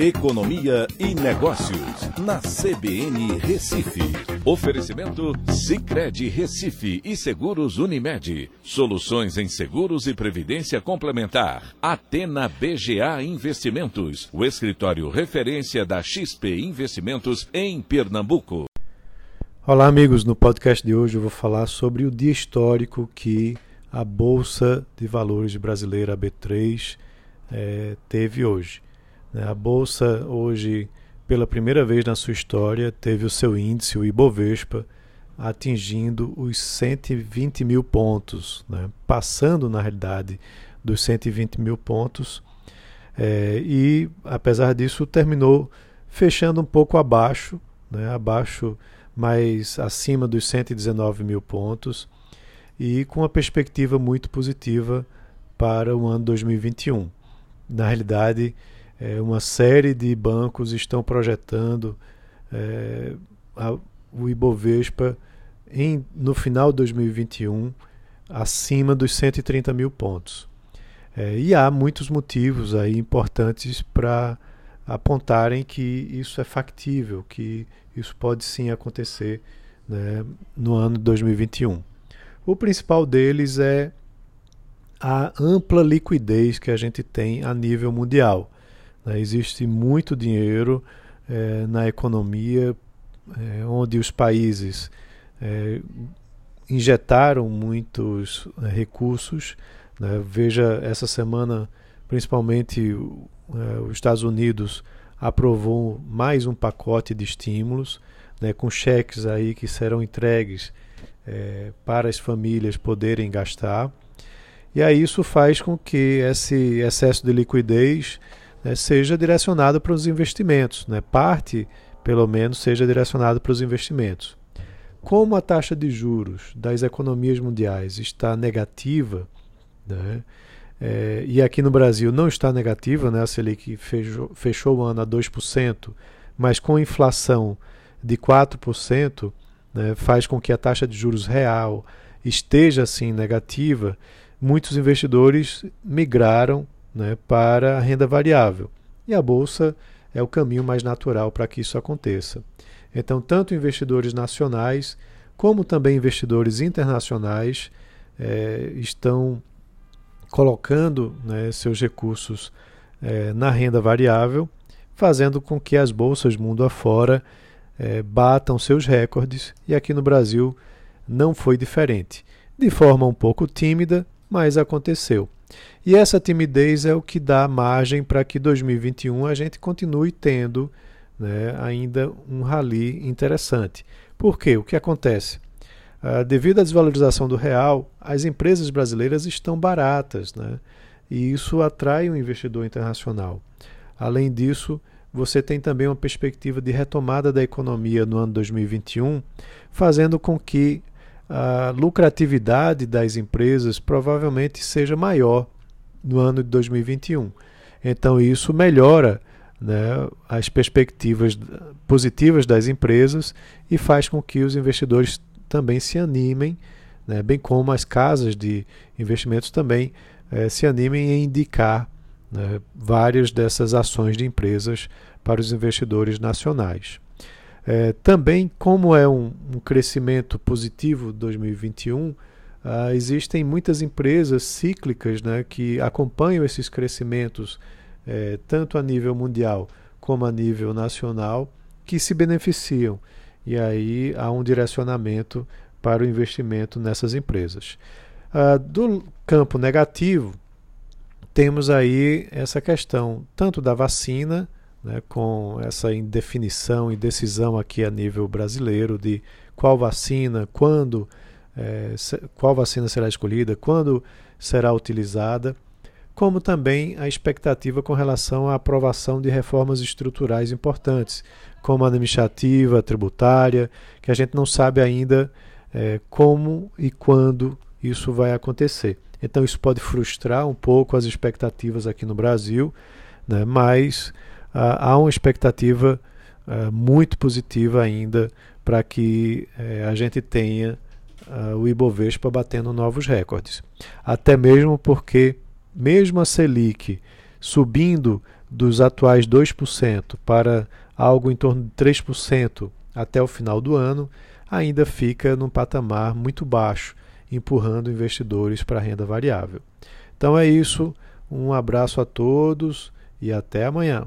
Economia e Negócios, na CBN Recife. Oferecimento Cicred Recife e Seguros Unimed. Soluções em seguros e previdência complementar. Atena BGA Investimentos, o escritório referência da XP Investimentos em Pernambuco. Olá, amigos. No podcast de hoje eu vou falar sobre o dia histórico que a Bolsa de Valores brasileira, a B3, é, teve hoje. Né? A Bolsa hoje, pela primeira vez na sua história, teve o seu índice, o Ibovespa, atingindo os 120 mil pontos, né? passando na realidade dos 120 mil pontos. É, e apesar disso, terminou fechando um pouco abaixo, né? abaixo, mas acima dos 119 mil pontos, e com uma perspectiva muito positiva para o ano 2021. Na realidade, é, uma série de bancos estão projetando é, a, o Ibovespa em, no final de 2021 acima dos 130 mil pontos. É, e há muitos motivos aí importantes para apontarem que isso é factível, que isso pode sim acontecer né, no ano de 2021. O principal deles é a ampla liquidez que a gente tem a nível mundial. Né? Existe muito dinheiro é, na economia, é, onde os países é, injetaram muitos recursos. Né? Veja, essa semana, principalmente os Estados Unidos aprovou mais um pacote de estímulos, né, com cheques aí que serão entregues é, para as famílias poderem gastar. E aí isso faz com que esse excesso de liquidez né, seja direcionado para os investimentos, né, parte, pelo menos, seja direcionado para os investimentos. Como a taxa de juros das economias mundiais está negativa, né, é, e aqui no Brasil não está negativa, né, a Selic fechou, fechou o ano a 2%, mas com inflação de 4%, né, faz com que a taxa de juros real esteja assim negativa, muitos investidores migraram né, para a renda variável. E a bolsa é o caminho mais natural para que isso aconteça. Então, tanto investidores nacionais como também investidores internacionais é, estão colocando né, seus recursos é, na renda variável, fazendo com que as bolsas mundo afora é, batam seus recordes e aqui no Brasil não foi diferente. De forma um pouco tímida, mas aconteceu. E essa timidez é o que dá margem para que 2021 a gente continue tendo né, ainda um rally interessante. Por quê? O que acontece? Ah, devido à desvalorização do real, as empresas brasileiras estão baratas né, e isso atrai o um investidor internacional. Além disso, você tem também uma perspectiva de retomada da economia no ano 2021, fazendo com que a lucratividade das empresas provavelmente seja maior no ano de 2021. Então, isso melhora né, as perspectivas positivas das empresas e faz com que os investidores também se animem, né, bem como as casas de investimentos também eh, se animem em indicar né, várias dessas ações de empresas para os investidores nacionais. É, também, como é um, um crescimento positivo 2021, ah, existem muitas empresas cíclicas né, que acompanham esses crescimentos, é, tanto a nível mundial como a nível nacional, que se beneficiam. E aí há um direcionamento para o investimento nessas empresas. Ah, do campo negativo, temos aí essa questão tanto da vacina né, com essa indefinição e decisão aqui a nível brasileiro de qual vacina, quando, é, qual vacina será escolhida, quando será utilizada, como também a expectativa com relação à aprovação de reformas estruturais importantes, como administrativa, tributária, que a gente não sabe ainda é, como e quando isso vai acontecer. Então, isso pode frustrar um pouco as expectativas aqui no Brasil, né, mas há uma expectativa muito positiva ainda para que eh, a gente tenha o Ibovespa batendo novos recordes. Até mesmo porque, mesmo a Selic subindo dos atuais 2% para algo em torno de 3% até o final do ano, ainda fica num patamar muito baixo, empurrando investidores para a renda variável. Então é isso, um abraço a todos e até amanhã.